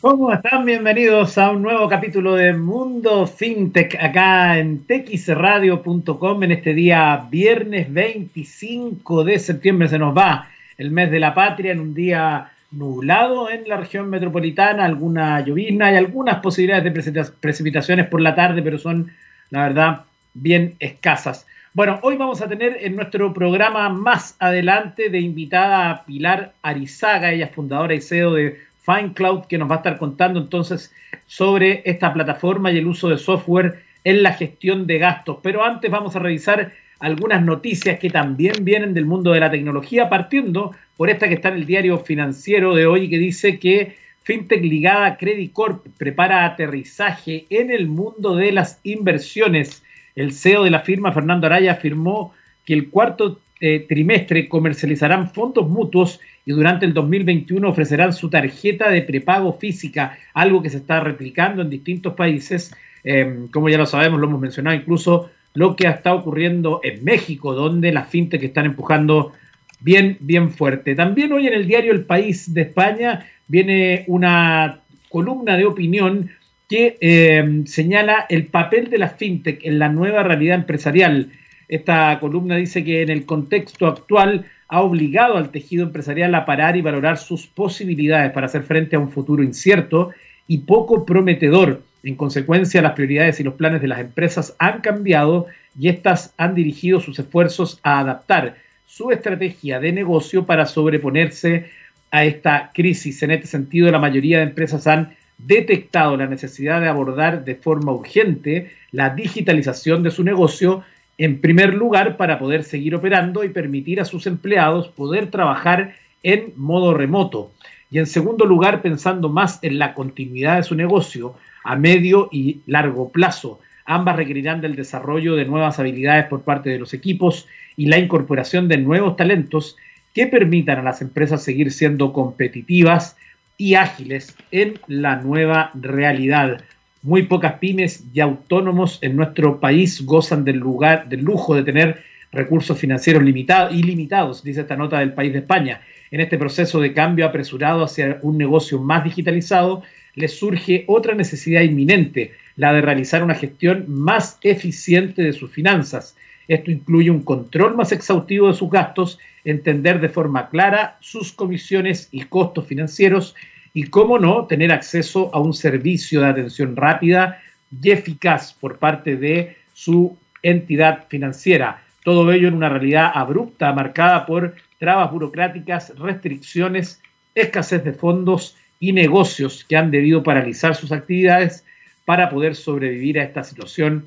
¿Cómo están? Bienvenidos a un nuevo capítulo de Mundo FinTech acá en texradio.com en este día viernes 25 de septiembre. Se nos va el mes de la patria en un día nublado en la región metropolitana, alguna llovizna y algunas posibilidades de precipitaciones por la tarde, pero son, la verdad, bien escasas. Bueno, hoy vamos a tener en nuestro programa más adelante de invitada a Pilar Arizaga, ella es fundadora y CEO de FineCloud, que nos va a estar contando entonces sobre esta plataforma y el uso de software en la gestión de gastos. Pero antes vamos a revisar algunas noticias que también vienen del mundo de la tecnología, partiendo por esta que está en el diario financiero de hoy, que dice que FinTech ligada a Credit Corp prepara aterrizaje en el mundo de las inversiones. El CEO de la firma, Fernando Araya, afirmó que el cuarto eh, trimestre comercializarán fondos mutuos y durante el 2021 ofrecerán su tarjeta de prepago física, algo que se está replicando en distintos países. Eh, como ya lo sabemos, lo hemos mencionado incluso lo que está ocurriendo en México, donde las fintech están empujando bien, bien fuerte. También hoy en el diario El País de España viene una columna de opinión que eh, señala el papel de las fintech en la nueva realidad empresarial. Esta columna dice que en el contexto actual ha obligado al tejido empresarial a parar y valorar sus posibilidades para hacer frente a un futuro incierto y poco prometedor. En consecuencia, las prioridades y los planes de las empresas han cambiado y éstas han dirigido sus esfuerzos a adaptar su estrategia de negocio para sobreponerse a esta crisis. En este sentido, la mayoría de empresas han detectado la necesidad de abordar de forma urgente la digitalización de su negocio en primer lugar, para poder seguir operando y permitir a sus empleados poder trabajar en modo remoto. Y en segundo lugar, pensando más en la continuidad de su negocio a medio y largo plazo. Ambas requerirán del desarrollo de nuevas habilidades por parte de los equipos y la incorporación de nuevos talentos que permitan a las empresas seguir siendo competitivas y ágiles en la nueva realidad. Muy pocas pymes y autónomos en nuestro país gozan del lugar, del lujo de tener recursos financieros limitados, ilimitados, dice esta nota del país de España. En este proceso de cambio apresurado hacia un negocio más digitalizado, les surge otra necesidad inminente, la de realizar una gestión más eficiente de sus finanzas. Esto incluye un control más exhaustivo de sus gastos, entender de forma clara sus comisiones y costos financieros y, cómo no, tener acceso a un servicio de atención rápida y eficaz por parte de su entidad financiera. Todo ello en una realidad abrupta, marcada por trabas burocráticas, restricciones, escasez de fondos y negocios que han debido paralizar sus actividades para poder sobrevivir a esta situación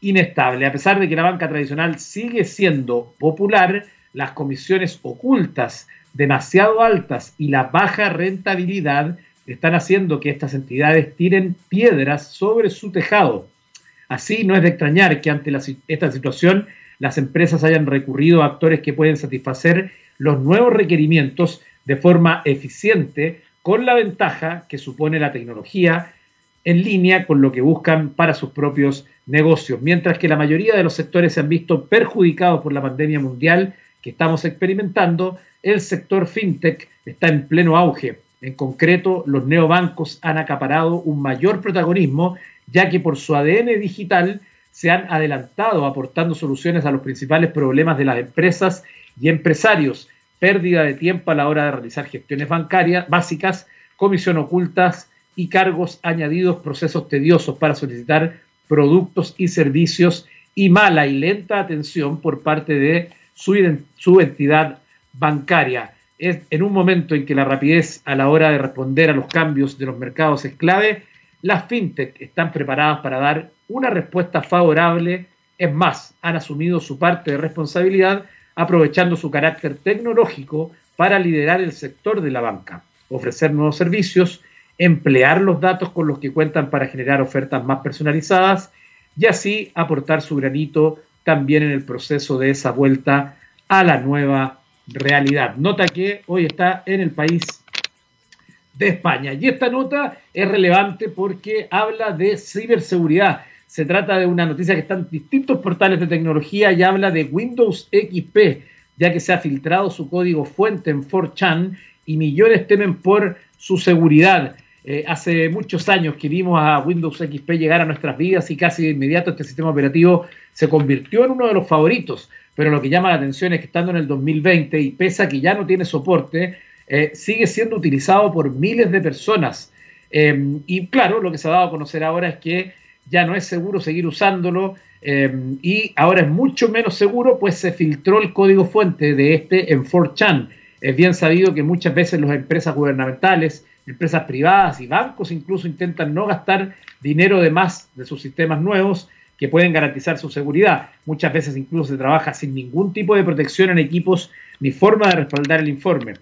inestable. A pesar de que la banca tradicional sigue siendo popular, las comisiones ocultas demasiado altas y la baja rentabilidad están haciendo que estas entidades tiren piedras sobre su tejado. Así no es de extrañar que ante esta situación las empresas hayan recurrido a actores que pueden satisfacer los nuevos requerimientos de forma eficiente con la ventaja que supone la tecnología en línea con lo que buscan para sus propios negocios. Mientras que la mayoría de los sectores se han visto perjudicados por la pandemia mundial que estamos experimentando, el sector fintech está en pleno auge. En concreto, los neobancos han acaparado un mayor protagonismo, ya que por su ADN digital se han adelantado aportando soluciones a los principales problemas de las empresas y empresarios, pérdida de tiempo a la hora de realizar gestiones bancarias básicas, comisión ocultas y cargos añadidos, procesos tediosos para solicitar productos y servicios y mala y lenta atención por parte de su, entidad bancaria. Es en un momento en que la rapidez a la hora de responder a los cambios de los mercados es clave, las fintech están preparadas para dar una respuesta favorable. Es más, han asumido su parte de responsabilidad aprovechando su carácter tecnológico para liderar el sector de la banca, ofrecer nuevos servicios, emplear los datos con los que cuentan para generar ofertas más personalizadas y así aportar su granito también en el proceso de esa vuelta a la nueva realidad. Nota que hoy está en el país de España. Y esta nota es relevante porque habla de ciberseguridad. Se trata de una noticia que está en distintos portales de tecnología y habla de Windows XP, ya que se ha filtrado su código fuente en 4chan y millones temen por su seguridad. Eh, hace muchos años que vimos a Windows XP llegar a nuestras vidas y casi de inmediato este sistema operativo se convirtió en uno de los favoritos. Pero lo que llama la atención es que estando en el 2020 y pese a que ya no tiene soporte, eh, sigue siendo utilizado por miles de personas. Em, y claro, lo que se ha dado a conocer ahora es que ya no es seguro seguir usándolo em, y ahora es mucho menos seguro, pues se filtró el código fuente de este en 4chan. Es bien sabido que muchas veces las empresas gubernamentales, empresas privadas y bancos incluso intentan no gastar dinero de más de sus sistemas nuevos que pueden garantizar su seguridad. Muchas veces incluso se trabaja sin ningún tipo de protección en equipos ni forma de respaldar el informe.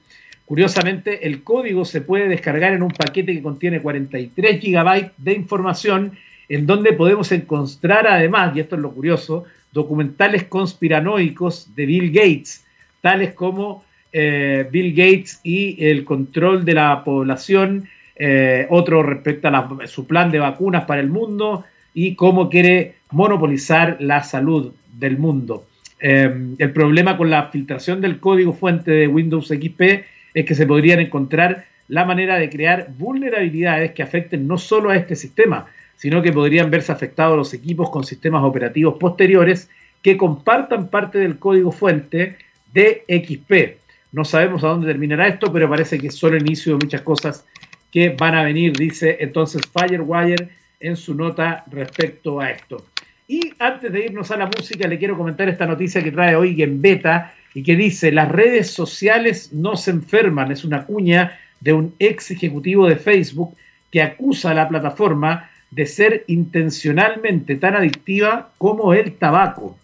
Curiosamente, el código se puede descargar en un paquete que contiene 43 gigabytes de información en donde podemos encontrar además, y esto es lo curioso, documentales conspiranoicos de Bill Gates, tales como eh, Bill Gates y el control de la población, eh, otro respecto a su plan de vacunas para el mundo y cómo quiere monopolizar la salud del mundo. Eh, el problema con la filtración del código fuente de Windows XP es que se podrían encontrar la manera de crear vulnerabilidades que afecten no solo a este sistema, sino que podrían verse afectados los equipos con sistemas operativos posteriores que compartan parte del código fuente de XP. No sabemos a dónde terminará esto, pero parece que es solo el inicio de muchas cosas que van a venir, dice entonces Firewire en su nota respecto a esto. Y antes de irnos a la música, le quiero comentar esta noticia que trae hoy en Beta y que dice, las redes sociales no se enferman. Es una cuña de un ex ejecutivo de Facebook que acusa a la plataforma de ser intencionalmente tan adictiva como el tabaco.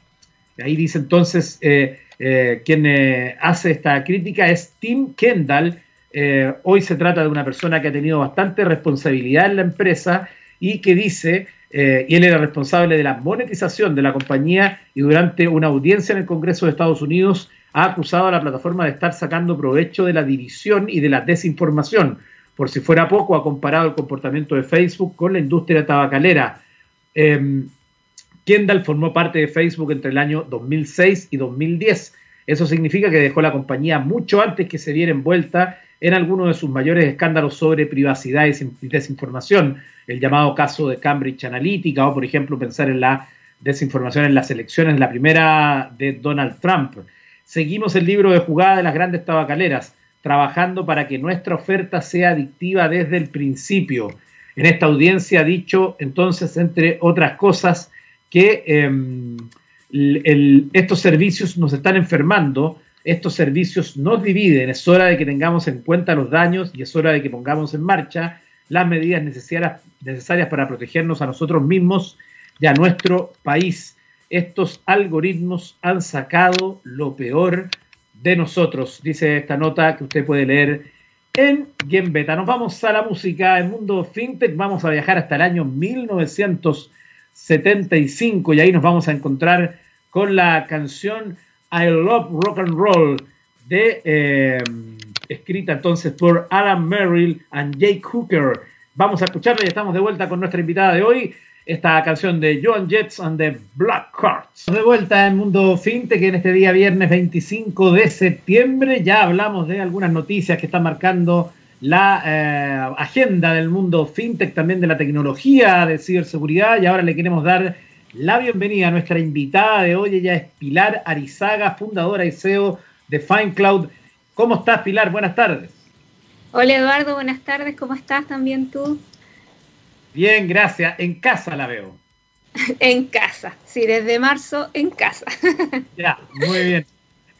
Ahí dice entonces, eh, eh, quien eh, hace esta crítica es Tim Kendall. hoy se trata de una persona que ha tenido bastante responsabilidad en la empresa y que dice, y él era responsable de la monetización de la compañía y durante una audiencia en el Congreso de Estados Unidos ha acusado a la plataforma de estar sacando provecho de la división y de la desinformación por si fuera poco, ha comparado el comportamiento de Facebook con la industria tabacalera. Kendall formó parte de Facebook entre el año 2006 y 2010. Eso significa que dejó la compañía mucho antes que se viera envuelta en alguno de sus mayores escándalos sobre privacidad y desinformación, el llamado caso de Cambridge Analytica o, por ejemplo, pensar en la desinformación en las elecciones, la primera de Donald Trump. Seguimos el libro de jugada de las grandes tabacaleras trabajando para que nuestra oferta sea adictiva desde el principio. En esta audiencia ha dicho entonces, entre otras cosas, que em, estos servicios nos están enfermando, estos servicios nos dividen, es hora de que tengamos en cuenta los daños y es hora de que pongamos en marcha las medidas necesarias, necesarias para protegernos a nosotros mismos y a nuestro país. Estos algoritmos han sacado lo peor de nosotros, dice esta nota que usted puede leer en Beta. Nos vamos a la música, el mundo fintech, vamos a viajar hasta el año 1975 y ahí nos vamos a encontrar con la canción I Love Rock and Roll de eh, escrita entonces por Alan Merrill and Jake Hooker. Vamos a escucharla y estamos de vuelta con nuestra invitada de hoy, esta canción de Joan Jets and the Black Cards. De vuelta en Mundo Fintech en este día viernes 25 de septiembre ya hablamos de algunas noticias que están marcando la eh, agenda del mundo fintech, también de la tecnología, de ciberseguridad y ahora le queremos dar la bienvenida a nuestra invitada de hoy, ella es Pilar Arizaga, fundadora y CEO de FineCloud. ¿Cómo estás Pilar? Buenas tardes. Hola Eduardo, buenas tardes, ¿cómo estás también tú? Bien, gracias. En casa la veo. en casa, sí, desde marzo en casa. ya, muy bien.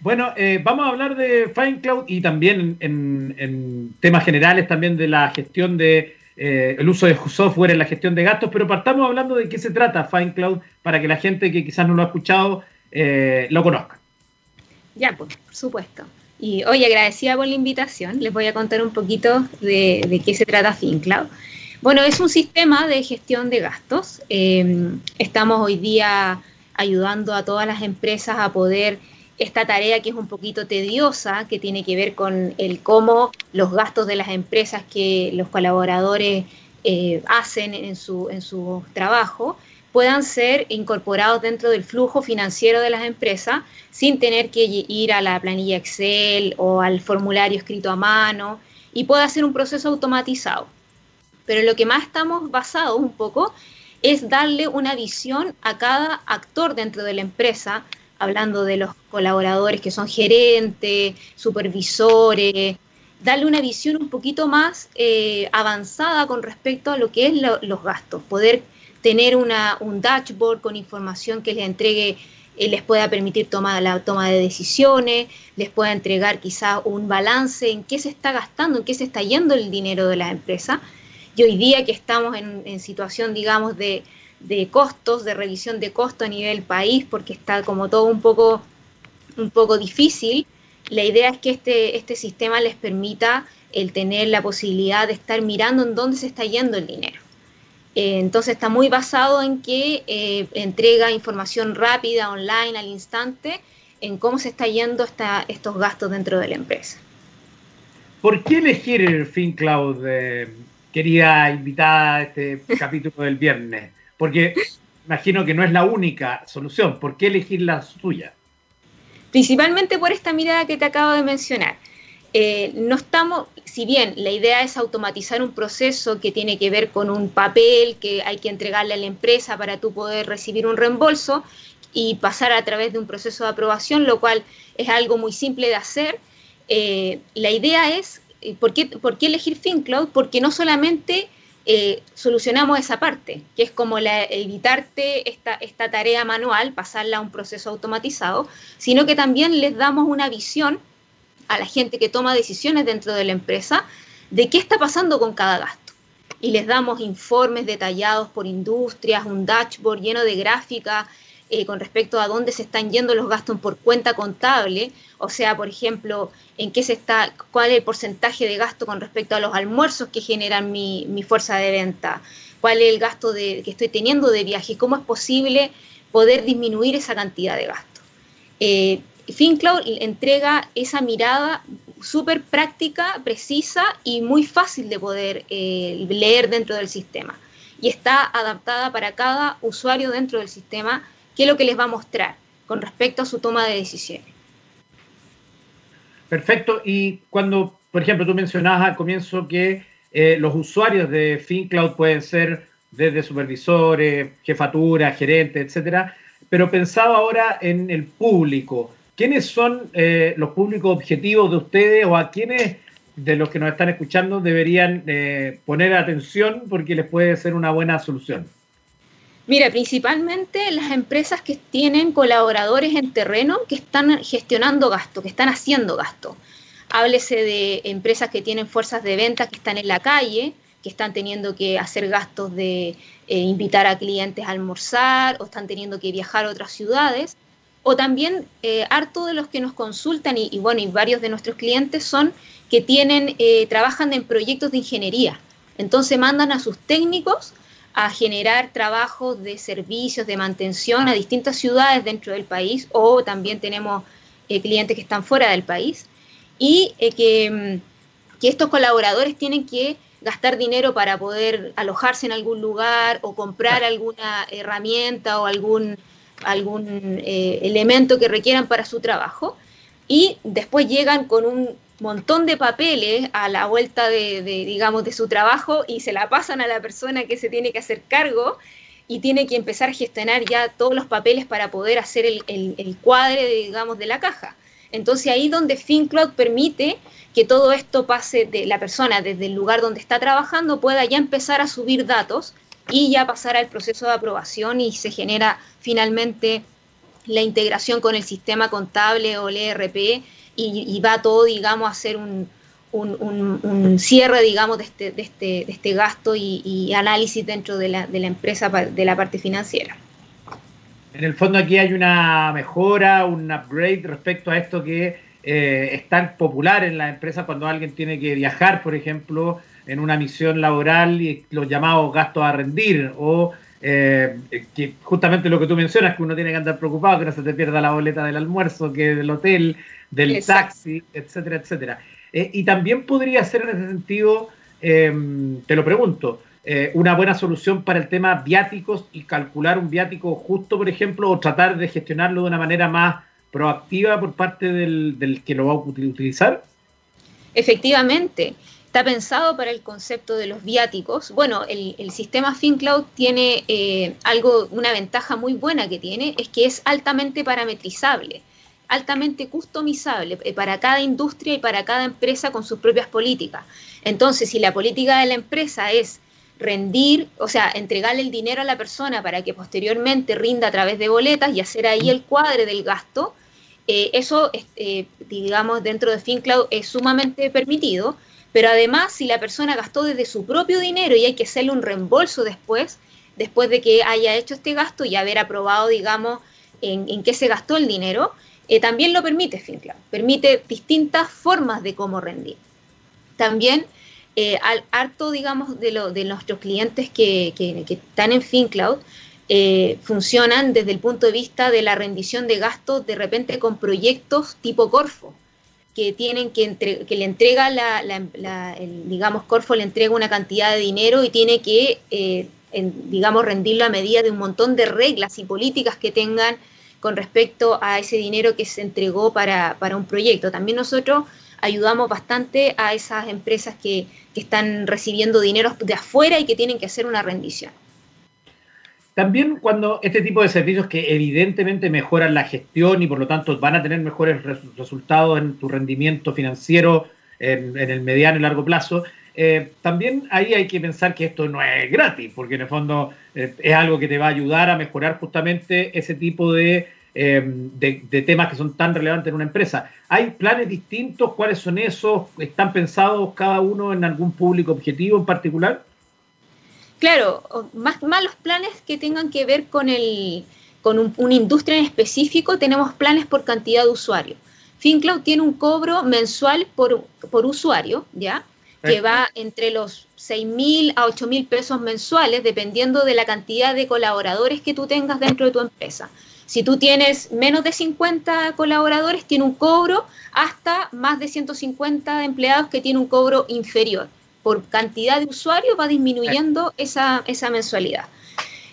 Bueno, eh, vamos a hablar de FineCloud y también en, temas generales también de la gestión de eh, el uso de software en la gestión de gastos, pero partamos hablando de qué se trata FineCloud para que la gente que quizás no lo ha escuchado eh, lo conozca. Ya, pues, por supuesto. Y hoy agradecida por la invitación, les voy a contar un poquito de, de qué se trata FineCloud. Bueno, es un sistema de gestión de gastos. Estamos hoy día ayudando a todas las empresas a poder esta tarea que es un poquito tediosa, que tiene que ver con el cómo los gastos de las empresas que los colaboradores eh, hacen en su, en su trabajo puedan ser incorporados dentro del flujo financiero de las empresas sin tener que ir a la planilla Excel o al formulario escrito a mano y pueda ser un proceso automatizado. pero lo que más estamos basados un poco es darle una visión a cada actor dentro de la empresa, hablando de los colaboradores que son gerentes, supervisores, darle una visión un poquito más eh, avanzada con respecto a lo que es los gastos, poder tener una, un dashboard con información que les entregue, eh, les pueda permitir tomar la toma de decisiones, les pueda entregar quizá un balance en qué se está gastando, en qué se está yendo el dinero de la empresa. Y hoy día que estamos en, situación, digamos, de, de, costos, de revisión de costos a nivel país, porque está como todo un poco, un poco difícil, la idea es que este, este sistema les permita el tener la posibilidad de estar mirando en dónde se está yendo el dinero. Eh, entonces está muy basado en que eh, entrega información rápida, online, al instante, en cómo se está yendo estos gastos dentro de la empresa. ¿Por qué elegir el FinCloud, eh, querida invitada a este capítulo del viernes? Porque imagino que no es la única solución. ¿Por qué elegir la suya? Principalmente por esta mirada que te acabo de mencionar. Eh, no estamos, si bien la idea es automatizar un proceso que tiene que ver con un papel que hay que entregarle a la empresa para tú poder recibir un reembolso y pasar a través de un proceso de aprobación, lo cual es algo muy simple de hacer. Eh, la idea es, eh, ¿por qué, ¿por qué elegir FinCloud? Porque no solamente solucionamos esa parte, que es como la, evitarte esta, esta tarea manual, pasarla a un proceso automatizado, sino que también les damos una visión a la gente que toma decisiones dentro de la empresa de qué está pasando con cada gasto. Y les damos informes detallados por industrias, un dashboard lleno de gráficas eh, con respecto a dónde se están yendo los gastos por cuenta contable, o sea, por ejemplo, en qué se está, cuál es el porcentaje de gasto con respecto a los almuerzos que generan mi, fuerza de venta, cuál es el gasto que estoy teniendo de viaje, cómo es posible poder disminuir esa cantidad de gasto. Eh, FinCloud entrega esa mirada súper práctica, precisa y muy fácil de poder eh, leer dentro del sistema. Y está adaptada para cada usuario dentro del sistema, que es lo que les va a mostrar con respecto a su toma de decisiones. Perfecto. Y cuando, por ejemplo, tú mencionabas al comienzo que eh, los usuarios de FinCloud pueden ser desde supervisores, jefaturas, gerentes, etcétera, pero pensaba ahora en el público. ¿quiénes son eh, los públicos objetivos de ustedes o a quiénes de los que nos están escuchando deberían eh, poner atención porque les puede ser una buena solución? Mira, principalmente las empresas que tienen colaboradores en terreno que están gestionando gasto, que están haciendo gasto. Háblese de empresas que tienen fuerzas de venta que están en la calle, que están teniendo que hacer gastos de eh, invitar a clientes a almorzar o están teniendo que viajar a otras ciudades o también eh, harto de los que nos consultan y, bueno, y varios de nuestros clientes son que tienen, eh, trabajan en proyectos de ingeniería. Entonces mandan a sus técnicos a generar trabajos de servicios, de mantención a distintas ciudades dentro del país o también tenemos eh, clientes que están fuera del país y que, mm, que estos colaboradores tienen que gastar dinero para poder alojarse en algún lugar o comprar alguna herramienta o algún algún eh, elemento que requieran para su trabajo y después llegan con un montón de papeles a la vuelta de, digamos, de su trabajo y se la pasan a la persona que se tiene que hacer cargo y tiene que empezar a gestionar ya todos los papeles para poder hacer el, el, cuadre, digamos, de la caja. Entonces ahí donde FinCloud permite que todo esto pase de la persona desde el lugar donde está trabajando pueda ya empezar a subir datos y ya pasar al proceso de aprobación y se genera finalmente la integración con el sistema contable o el ERP y, va todo, digamos, a ser un, cierre, digamos, de este, de este, de este gasto y, análisis dentro de la, de la empresa, de la parte financiera. En el fondo aquí hay una mejora, un upgrade respecto a esto que eh, es tan popular en la empresa cuando alguien tiene que viajar, por ejemplo, en una misión laboral y los llamados gastos a rendir o eh, que justamente lo que tú mencionas, que uno tiene que andar preocupado, que no se te pierda la boleta del almuerzo, que del hotel, del taxi, etcétera, etcétera. Eh, y también podría ser en ese sentido, em, te lo pregunto, eh, una buena solución para el tema viáticos y calcular un viático justo, por ejemplo, o tratar de gestionarlo de una manera más proactiva por parte del, del que lo va a utilizar. Efectivamente. Está pensado para el concepto de los viáticos. Bueno, el, sistema FinCloud tiene eh, algo, una ventaja muy buena que tiene, es que es altamente parametrizable, altamente customizable eh, para cada industria y para cada empresa con sus propias políticas. Entonces, si la política de la empresa es rendir, o sea, entregarle el dinero a la persona para que posteriormente rinda a través de boletas y hacer ahí el cuadre del gasto, eh, eso, digamos, dentro de FinCloud es sumamente permitido pero además, si la persona gastó desde su propio dinero y hay que hacerle un reembolso después, después de que haya hecho este gasto y haber aprobado, digamos, en, qué se gastó el dinero, eh, también lo permite FinCloud. Permite distintas formas de cómo rendir. También, eh, al harto, digamos, de, lo, de nuestros clientes que, están en FinCloud, eh, funcionan desde el punto de vista de la rendición de gastos de repente con proyectos tipo Corfo que tienen que, que le entrega la, digamos, Corfo le entrega una cantidad de dinero y tiene que, eh, digamos, rendirlo a medida de un montón de reglas y políticas que tengan con respecto a ese dinero que se entregó para, un proyecto. También nosotros ayudamos bastante a esas empresas que, que están recibiendo dinero de afuera y que tienen que hacer una rendición. También cuando este tipo de servicios que evidentemente mejoran la gestión y por lo tanto van a tener mejores resultados en tu rendimiento financiero en, el mediano y largo plazo, eh, también ahí hay que pensar que esto no es gratis, porque en el fondo eh, es algo que te va a ayudar a mejorar justamente ese tipo eh, de, de, temas que son tan relevantes en una empresa. ¿Hay planes distintos? ¿Cuáles son esos? ¿Están pensados cada uno en algún público objetivo en particular? Claro, más, más los planes que tengan que ver con, el, con una industria en específico, tenemos planes por cantidad de usuarios. FinCloud tiene un cobro mensual por, por usuario, ¿ya? Que va entre los 6 mil a 8 mil pesos mensuales, dependiendo de la cantidad de colaboradores que tú tengas dentro de tu empresa. Si tú tienes menos de 50 colaboradores, tiene un cobro hasta más de 150 empleados que tiene un cobro inferior por cantidad de usuarios va disminuyendo esa, esa mensualidad.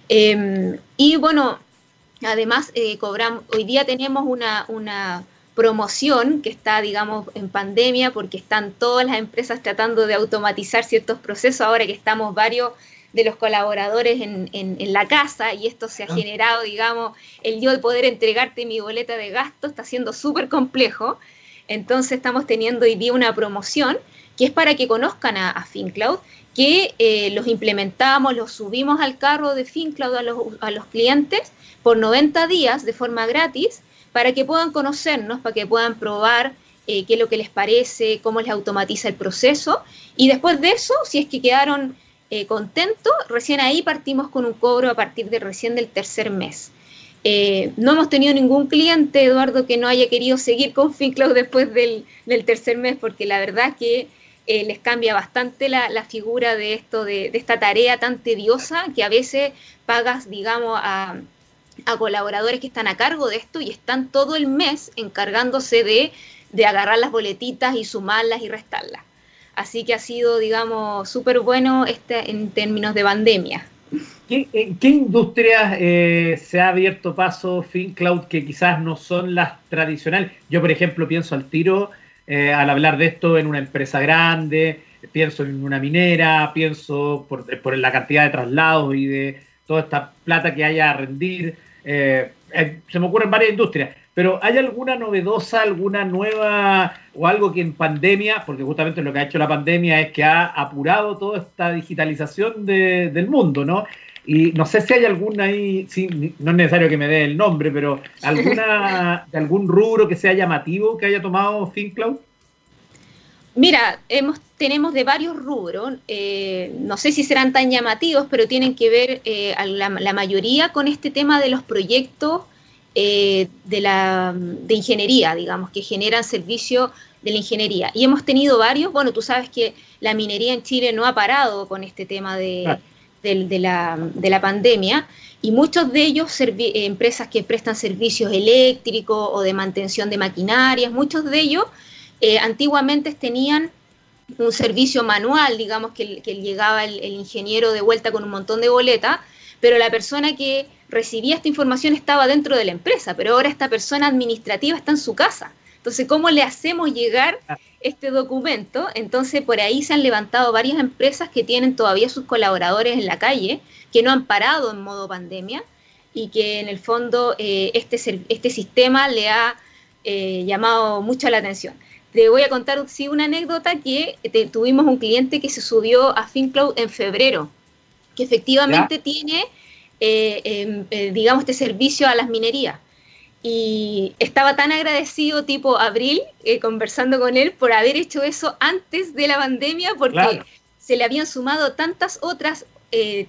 Em, y bueno, además, eh, cobramos, hoy día tenemos una, una promoción que está, digamos, en pandemia porque están todas las empresas tratando de automatizar ciertos procesos ahora que estamos varios de los colaboradores en, en, la casa y esto se ha ah. generado, digamos, el yo de poder entregarte mi boleta de gasto está siendo súper complejo. Entonces estamos teniendo hoy día una promoción que es para que conozcan a, FinCloud, que eh, los implementamos, los subimos al carro de FinCloud a los, a los clientes por 90 días de forma gratis para que puedan conocernos, para que puedan probar eh, qué es lo que les parece, cómo les automatiza el proceso. Y después de eso, si es que quedaron eh, contentos, recién ahí partimos con un cobro a partir de recién del tercer mes. no hemos tenido ningún cliente, Eduardo, que no haya querido seguir con FinCloud después del, del tercer mes, porque la verdad que eh, les cambia bastante la, figura de esto, de, esta tarea tan tediosa que a veces pagas, digamos, a, colaboradores que están a cargo de esto y están todo el mes encargándose de, agarrar las boletitas y sumarlas y restarlas. Así que ha sido, digamos, súper bueno este, en términos de pandemia. ¿En qué industrias eh, se ha abierto paso FinCloud que quizás no son las tradicionales? Yo, por ejemplo, pienso al tiro eh, al hablar de esto en una empresa grande, pienso en una minera, pienso por, la cantidad de traslados y de toda esta plata que haya a rendir. Eh, eh, se me ocurren varias industrias, pero ¿hay alguna novedosa, alguna nueva o algo que en pandemia, porque justamente lo que ha hecho la pandemia es que ha apurado toda esta digitalización del mundo, ¿no? Y no sé si hay alguna ahí, sí, no es necesario que me dé el nombre, pero alguna de algún rubro que sea llamativo que haya tomado FinCloud. Mira, hemos, tenemos de varios rubros, eh, no sé si serán tan llamativos, pero tienen que ver eh, la, mayoría con este tema de los proyectos eh, de, la, de ingeniería, digamos, que generan servicio de la ingeniería. Y hemos tenido varios, bueno, tú sabes que la minería en Chile no ha parado con este tema de, de, la, de la pandemia y muchos de ellos empresas que prestan servicios eléctricos o de mantención de maquinarias, muchos de ellos eh, antiguamente tenían un servicio manual, digamos que, que llegaba el, ingeniero de vuelta con un montón de boletas, pero la persona que recibía esta información estaba dentro de la empresa, pero ahora esta persona administrativa está en su casa. Entonces, ¿cómo le hacemos llegar este documento. Entonces, por ahí se han levantado varias empresas que tienen todavía sus colaboradores en la calle, que no han parado en modo pandemia y que en el fondo eh, este, este sistema le ha eh, llamado mucho la atención. Te voy a contar sí, una anécdota que tuvimos un cliente que se subió a FinCloud en febrero, que efectivamente tiene, eh, em, digamos, este servicio a las minerías y estaba tan agradecido tipo abril eh, conversando con él por haber hecho eso antes de la pandemia porque se le habían sumado tantas otras eh,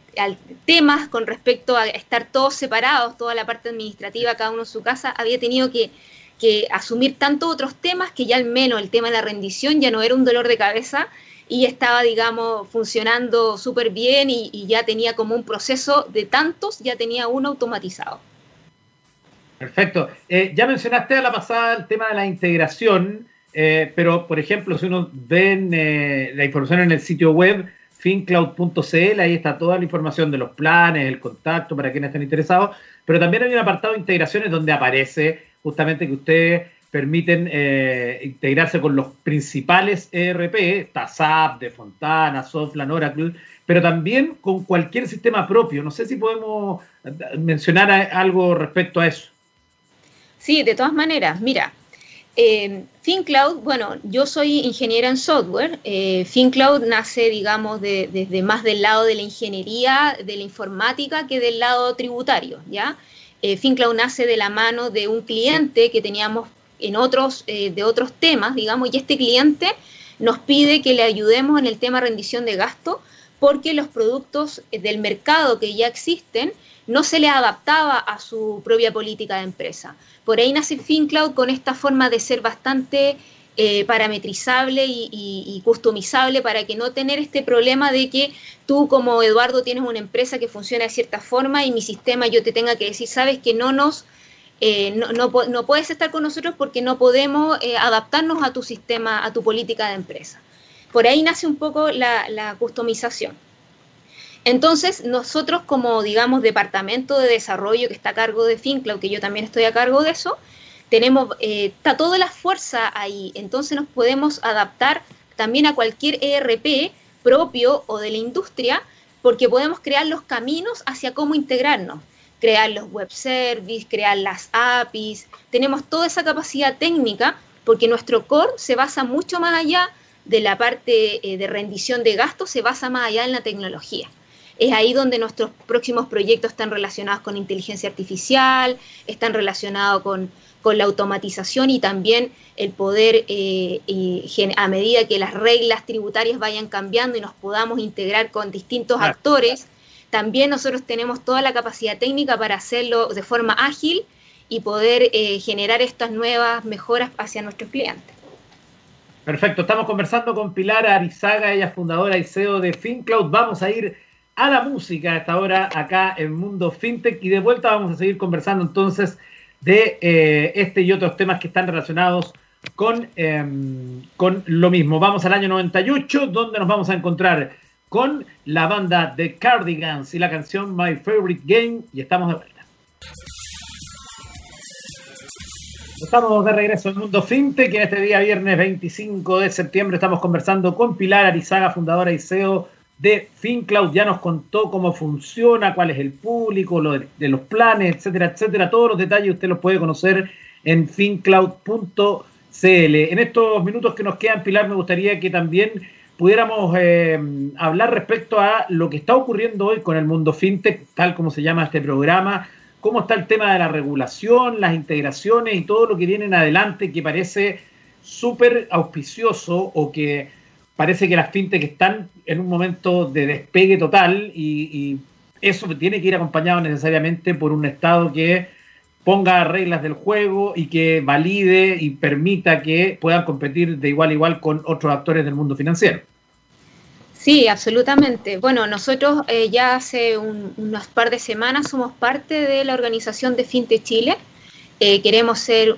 temas con respecto a estar todos separados, toda la parte administrativa, cada uno en su casa, había tenido que, asumir tantos otros temas que ya al menos el tema de la rendición ya no era un dolor de cabeza y estaba, digamos, funcionando súper bien y ya tenía como un proceso de tantos, ya tenía uno automatizado. Perfecto. Eh, ya mencionaste a la pasada el tema de la integración, eh, pero por ejemplo, si uno ve eh, la información en el sitio web fincloud.cl, ahí está toda la información de los planes, el contacto para quienes estén interesados, pero también hay un apartado de integraciones donde aparece justamente que ustedes permiten integrarse con los principales ERP, TASAP, de Fontana, Softland, Oracle, pero también con cualquier sistema propio. No sé si podemos mencionar algo respecto a eso. Sí, de todas maneras, mira, eh, FinCloud, bueno, yo soy ingeniera en software. Eh, FinCloud nace, digamos, desde más del lado de la ingeniería, de la informática, que del lado tributario, ¿ya? Eh, FinCloud nace de la mano de un cliente que teníamos en otros, de otros temas, digamos, y este cliente nos pide que le ayudemos en el tema rendición de gasto porque los productos del mercado que ya existen no se le adaptaba a su propia política de empresa. Por ahí nace FinCloud con esta forma de ser bastante eh, parametrizable y, customizable para que no tener este problema de que tú como Eduardo tienes una empresa que funciona de cierta forma y mi sistema yo te tenga que decir, sabes que no nos... Eh, no, puedes estar con nosotros porque no podemos eh, adaptarnos a tu sistema, a tu política de empresa. Por ahí nace un poco la customización. Entonces, nosotros como, digamos, departamento de desarrollo que está a cargo de FinCloud, que yo también estoy a cargo de eso, tenemos, eh, está toda la fuerza ahí, entonces nos podemos adaptar también a cualquier ERP propio o de la industria, porque podemos crear los caminos hacia cómo integrarnos, crear los web services, crear las APIs, tenemos toda esa capacidad técnica, porque nuestro core se basa mucho más allá de la parte eh, de rendición de gastos, se basa más allá en la tecnología. Es ahí donde nuestros próximos proyectos están relacionados con inteligencia artificial, están relacionados con, la automatización y también el poder, eh, a medida que las reglas tributarias vayan cambiando y nos podamos integrar con distintos actores, también nosotros tenemos toda la capacidad técnica para hacerlo de forma ágil y poder eh, generar estas nuevas mejoras hacia nuestros clientes. Perfecto, estamos conversando con Pilar Arizaga, ella es fundadora y CEO de FinCloud. Vamos a ir a la música a esta hora acá en Mundo FinTech y de vuelta vamos a seguir conversando entonces de eh, este y otros temas que están relacionados con, em, con lo mismo. Vamos al año 98 donde nos vamos a encontrar con la banda de Cardigans y la canción My Favorite Game y estamos de vuelta. Estamos de regreso en Mundo FinTech y en este día viernes 25 de septiembre estamos conversando con Pilar Arizaga, fundadora y CEO de FinCloud ya nos contó cómo funciona, cuál es el público, lo de, los planes, etcétera, etcétera. Todos los detalles usted los puede conocer en fincloud.cl. En estos minutos que nos quedan, Pilar, me gustaría que también pudiéramos eh, hablar respecto a lo que está ocurriendo hoy con el mundo fintech, tal como se llama este programa, cómo está el tema de la regulación, las integraciones y todo lo que viene en adelante que parece súper auspicioso o que parece que las fintech están en un momento de despegue total y, eso tiene que ir acompañado necesariamente por un Estado que ponga reglas del juego y que valide y permita que puedan competir de igual a igual con otros actores del mundo financiero. Sí, absolutamente. Bueno, nosotros eh, ya hace unas par de semanas somos parte de la organización de FinTech Chile. Eh, queremos ser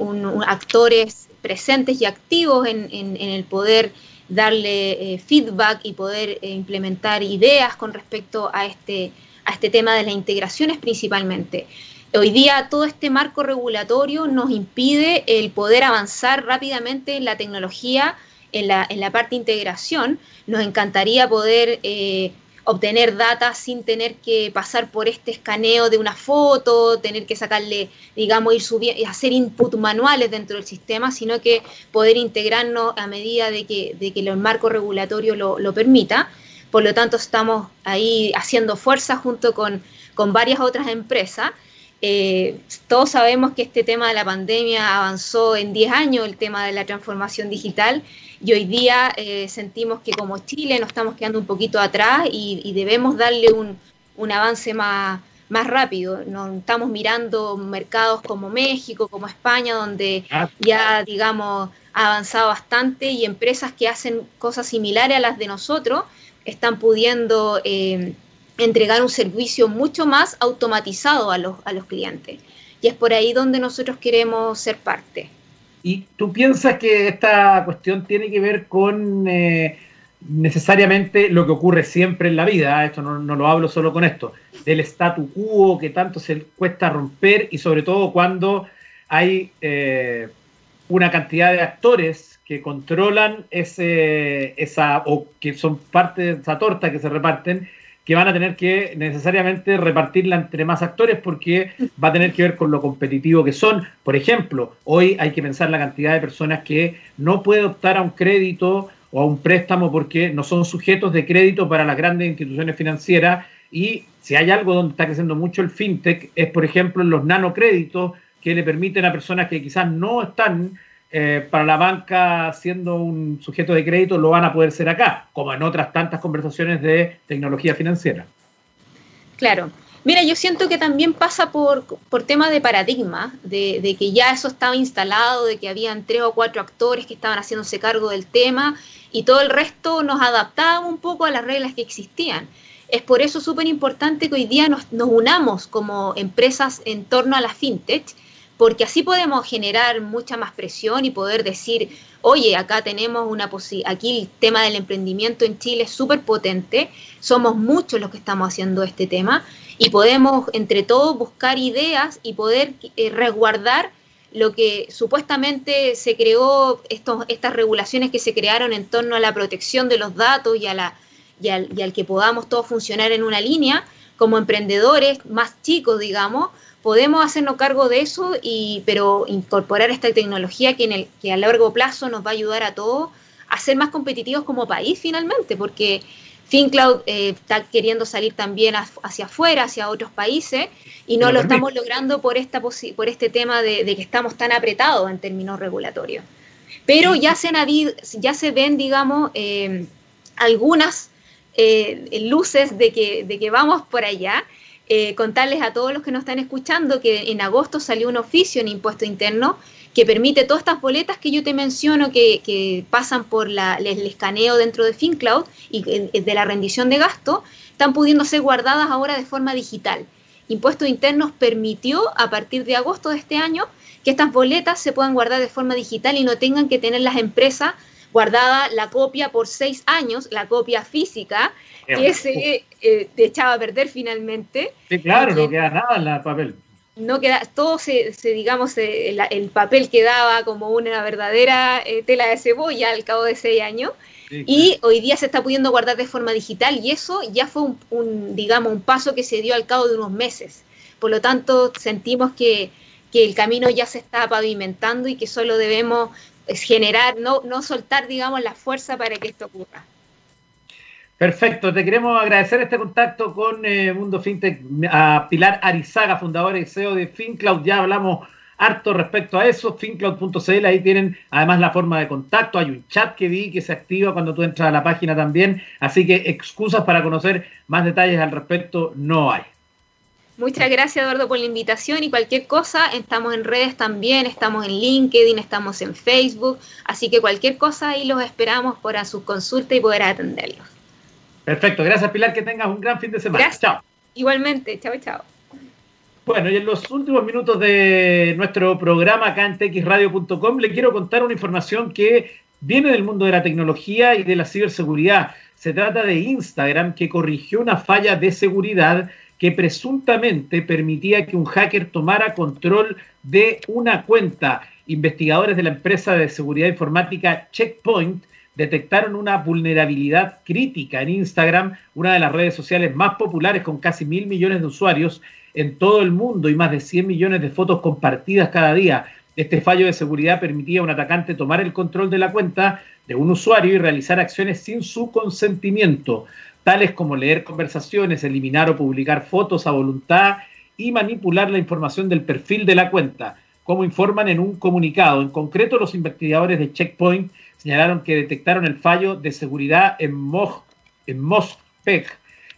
actores presentes y activos en, en el poder darle eh, feedback y poder eh, implementar ideas con respecto a este, a este tema de las integraciones principalmente. Hoy día todo este marco regulatorio nos impide el poder avanzar rápidamente en la tecnología en la, en la parte de integración, nos encantaría poder eh, obtener data sin tener que pasar por este escaneo de una foto, tener que sacarle, digamos, ir subiendo, hacer input manuales dentro del sistema, sino que poder integrarnos a medida de que, de que el marco regulatorio lo, lo permita. Por lo tanto, estamos ahí haciendo fuerza junto con, con varias otras empresas. Eh, todos sabemos que este tema de la pandemia avanzó en 10 años, el tema de la transformación digital, y hoy día eh, sentimos que como Chile nos estamos quedando un poquito atrás y, debemos darle un, un avance más, más rápido. No estamos mirando mercados como México, como España, donde ah. ya, digamos, ha avanzado bastante y empresas que hacen cosas similares a las de nosotros están pudiendo eh, entregar un servicio mucho más automatizado a los, a los clientes. Y es por ahí donde nosotros queremos ser parte. ¿Y tú piensas que esta cuestión tiene que ver con eh, necesariamente lo que ocurre siempre en la vida? Esto no, lo hablo solo con esto, del statu quo que tanto se cuesta romper y sobre todo cuando hay eh, una cantidad de actores que controlan ese, esa, o que son parte de esa torta que se reparten que van a tener que necesariamente repartirla entre más actores porque va a tener que ver con lo competitivo que son. Por ejemplo, hoy hay que pensar la cantidad de personas que no puede optar a un crédito o a un préstamo porque no son sujetos de crédito para las grandes instituciones financieras y si hay algo donde está creciendo mucho el fintech es, por ejemplo, los nanocréditos que le permiten a personas que quizás no están eh, para la banca siendo un sujeto de crédito lo van a poder ser acá, como en otras tantas conversaciones de tecnología financiera. Claro. Mira, yo siento que también pasa por, por tema de paradigma, de, de, que ya eso estaba instalado, de que habían tres o cuatro actores que estaban haciéndose cargo del tema y todo el resto nos adaptaba un poco a las reglas que existían. Es por eso súper importante que hoy día nos, nos unamos como empresas en torno a la fintech porque así podemos generar mucha más presión y poder decir, oye, acá tenemos una posibilidad, aquí el tema del emprendimiento en Chile es súper potente, somos muchos los que estamos haciendo este tema y podemos entre todos buscar ideas y poder eh, resguardar lo que supuestamente se creó, estos, estas regulaciones que se crearon en torno a la protección de los datos y, a la, y, al, y al que podamos todos funcionar en una línea, como emprendedores más chicos, digamos, podemos hacernos cargo de eso, y, pero incorporar esta tecnología que, en el, que a largo plazo nos va a ayudar a todos a ser más competitivos como país finalmente, porque FinCloud eh, está queriendo salir también hacia afuera, hacia otros países, y no lo, estamos logrando por, esta por este tema de, que estamos tan apretados en términos regulatorios. Pero ya se, ya se ven, digamos, eh, algunas eh, luces de que, de que vamos por allá eh, contarles a todos los que nos están escuchando que en agosto salió un oficio en impuesto interno que permite todas estas boletas que yo te menciono que, pasan por el, escaneo dentro de FinCloud y de la rendición de gasto, están pudiendo ser guardadas ahora de forma digital. Impuestos Internos permitió a partir de agosto de este año que estas boletas se puedan guardar de forma digital y no tengan que tener las empresas guardada la copia por seis años, la copia física, que se eh, echaba a perder finalmente. Sí, claro, no queda nada en el papel. No queda, todo se, digamos, el, papel quedaba como una verdadera eh, tela de cebolla al cabo de seis años. y hoy día se está pudiendo guardar de forma digital y eso ya fue un, digamos, un paso que se dio al cabo de unos meses. Por lo tanto, sentimos que, que el camino ya se está pavimentando y que solo debemos es generar, no, no soltar, digamos, la fuerza para que esto ocurra. Perfecto, te queremos agradecer este contacto con eh, Mundo FinTech, a Pilar Arizaga, fundadora y CEO de FinCloud. Ya hablamos harto respecto a eso, fincloud.cl, ahí tienen además la forma de contacto, hay un chat que vi que se activa cuando tú entras a la página también, así que excusas para conocer más detalles al respecto no hay. Muchas gracias Eduardo por la invitación y cualquier cosa, estamos en redes también, estamos en LinkedIn, estamos en Facebook, así que cualquier cosa ahí los esperamos para su consulta y poder atenderlos. Perfecto, gracias Pilar, que tengas un gran fin de semana. Chao. Igualmente, chao, chao. Bueno, y en los últimos minutos de nuestro programa acá en txradio.com le quiero contar una información que viene del mundo de la tecnología y de la ciberseguridad. Se trata de Instagram que corrigió una falla de seguridad que presuntamente permitía que un hacker tomara control de una cuenta. Investigadores de la empresa de seguridad informática Checkpoint detectaron una vulnerabilidad crítica en Instagram, una de las redes sociales más populares con casi mil millones de usuarios en todo el mundo y más de 100 millones de fotos compartidas cada día. Este fallo de seguridad permitía a un atacante tomar el control de la cuenta de un usuario y realizar acciones sin su consentimiento, tales como leer conversaciones, eliminar o publicar fotos a voluntad y manipular la información del perfil de la cuenta, como informan en un comunicado. En concreto, los investigadores de Checkpoint señalaron que detectaron el fallo de seguridad en, Moj, en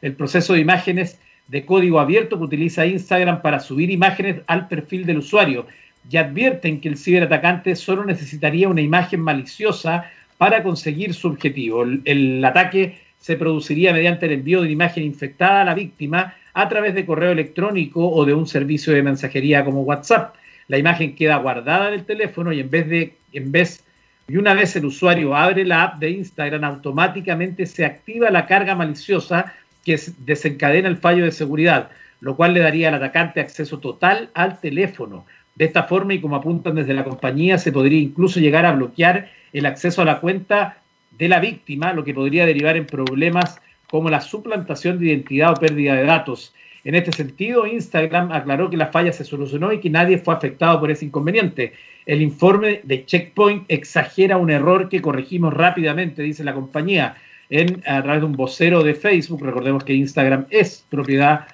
el proceso de imágenes de código abierto que utiliza Instagram para subir imágenes al perfil del usuario y advierten que el ciberatacante solo necesitaría una imagen maliciosa para conseguir su objetivo. El, ataque se produciría mediante el envío de una imagen infectada a la víctima a través de correo electrónico o de un servicio de mensajería como WhatsApp. La imagen queda guardada en el teléfono y en vez de, en vez, y una vez el usuario abre la app de Instagram, automáticamente se activa la carga maliciosa que desencadena el fallo de seguridad, lo cual le daría al atacante acceso total al teléfono. De esta forma, y como apuntan desde la compañía, se podría incluso llegar a bloquear el acceso a la cuenta de la víctima, lo que podría derivar en problemas como la suplantación de identidad o pérdida de datos. En este sentido, Instagram aclaró que la falla se solucionó y que nadie fue afectado por ese inconveniente. El informe de Checkpoint exagera un error que corregimos rápidamente, dice la compañía en, a través de un vocero de Facebook. Recordemos que Instagram es propiedad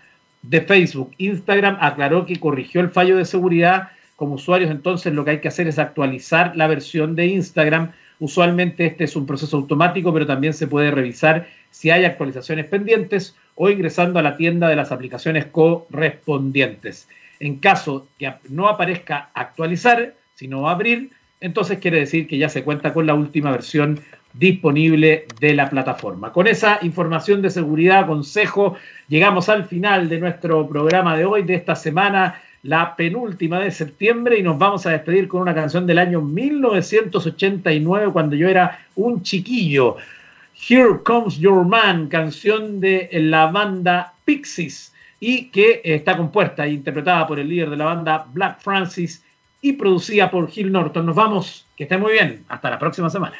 de Facebook. Instagram aclaró que corrigió el fallo de seguridad. Como usuarios, entonces lo que hay que hacer es actualizar la versión de Instagram. Usualmente este es un proceso automático, pero también se puede revisar si hay actualizaciones pendientes o ingresando a la tienda de las aplicaciones correspondientes. En caso que no aparezca actualizar, sino abrir, entonces quiere decir que ya se cuenta con la última versión disponible de la plataforma. Con esa información de seguridad, consejo, llegamos al final de nuestro programa de hoy, de esta semana, la penúltima de septiembre, y nos vamos a despedir con una canción del año 1989, cuando yo era un chiquillo. Here Comes Your Man, canción de la banda Pixies, y que está compuesta e interpretada por el líder de la banda Black Francis y producida por Gil Norton. Nos vamos, que estén muy bien, hasta la próxima semana.